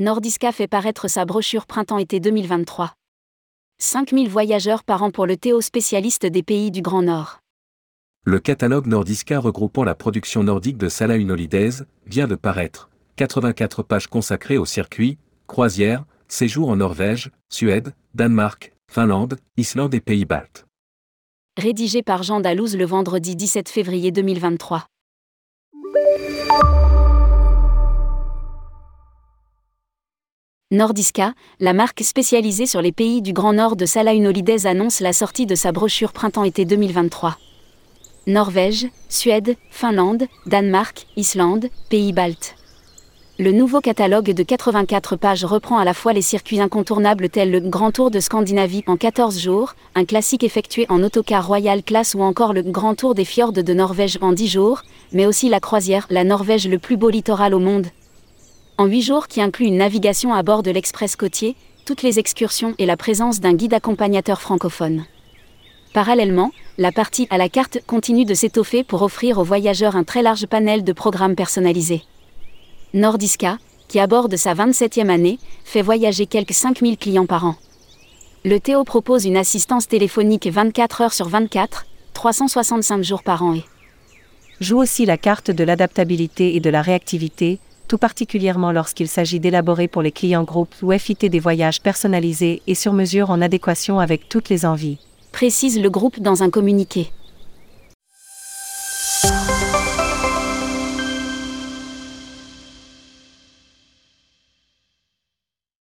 Nordiska fait paraître sa brochure Printemps-été 2023. 5000 voyageurs par an pour le Théo spécialiste des pays du Grand Nord. Le catalogue Nordiska regroupant la production nordique de Salah Holidays vient de paraître. 84 pages consacrées au circuit, croisière, séjour en Norvège, Suède, Danemark, Finlande, Islande et Pays-Baltes. Rédigé par Jean Dalouse le vendredi 17 février 2023. Nordiska, la marque spécialisée sur les pays du Grand Nord de Salah Holidays annonce la sortie de sa brochure Printemps-été 2023. Norvège, Suède, Finlande, Danemark, Islande, Pays-Baltes. Le nouveau catalogue de 84 pages reprend à la fois les circuits incontournables tels le Grand Tour de Scandinavie en 14 jours, un classique effectué en autocar Royal Class ou encore le Grand Tour des fjords de Norvège en 10 jours, mais aussi la croisière La Norvège le plus beau littoral au monde. En 8 jours qui inclut une navigation à bord de l'Express côtier, toutes les excursions et la présence d'un guide accompagnateur francophone. Parallèlement, la partie à la carte continue de s'étoffer pour offrir aux voyageurs un très large panel de programmes personnalisés. Nordiska, qui aborde sa 27e année, fait voyager quelques 5000 clients par an. Le Théo propose une assistance téléphonique 24 heures sur 24, 365 jours par an et joue aussi la carte de l'adaptabilité et de la réactivité, tout particulièrement lorsqu'il s'agit d'élaborer pour les clients groupes ou FIT des voyages personnalisés et sur mesure en adéquation avec toutes les envies. Précise le groupe dans un communiqué.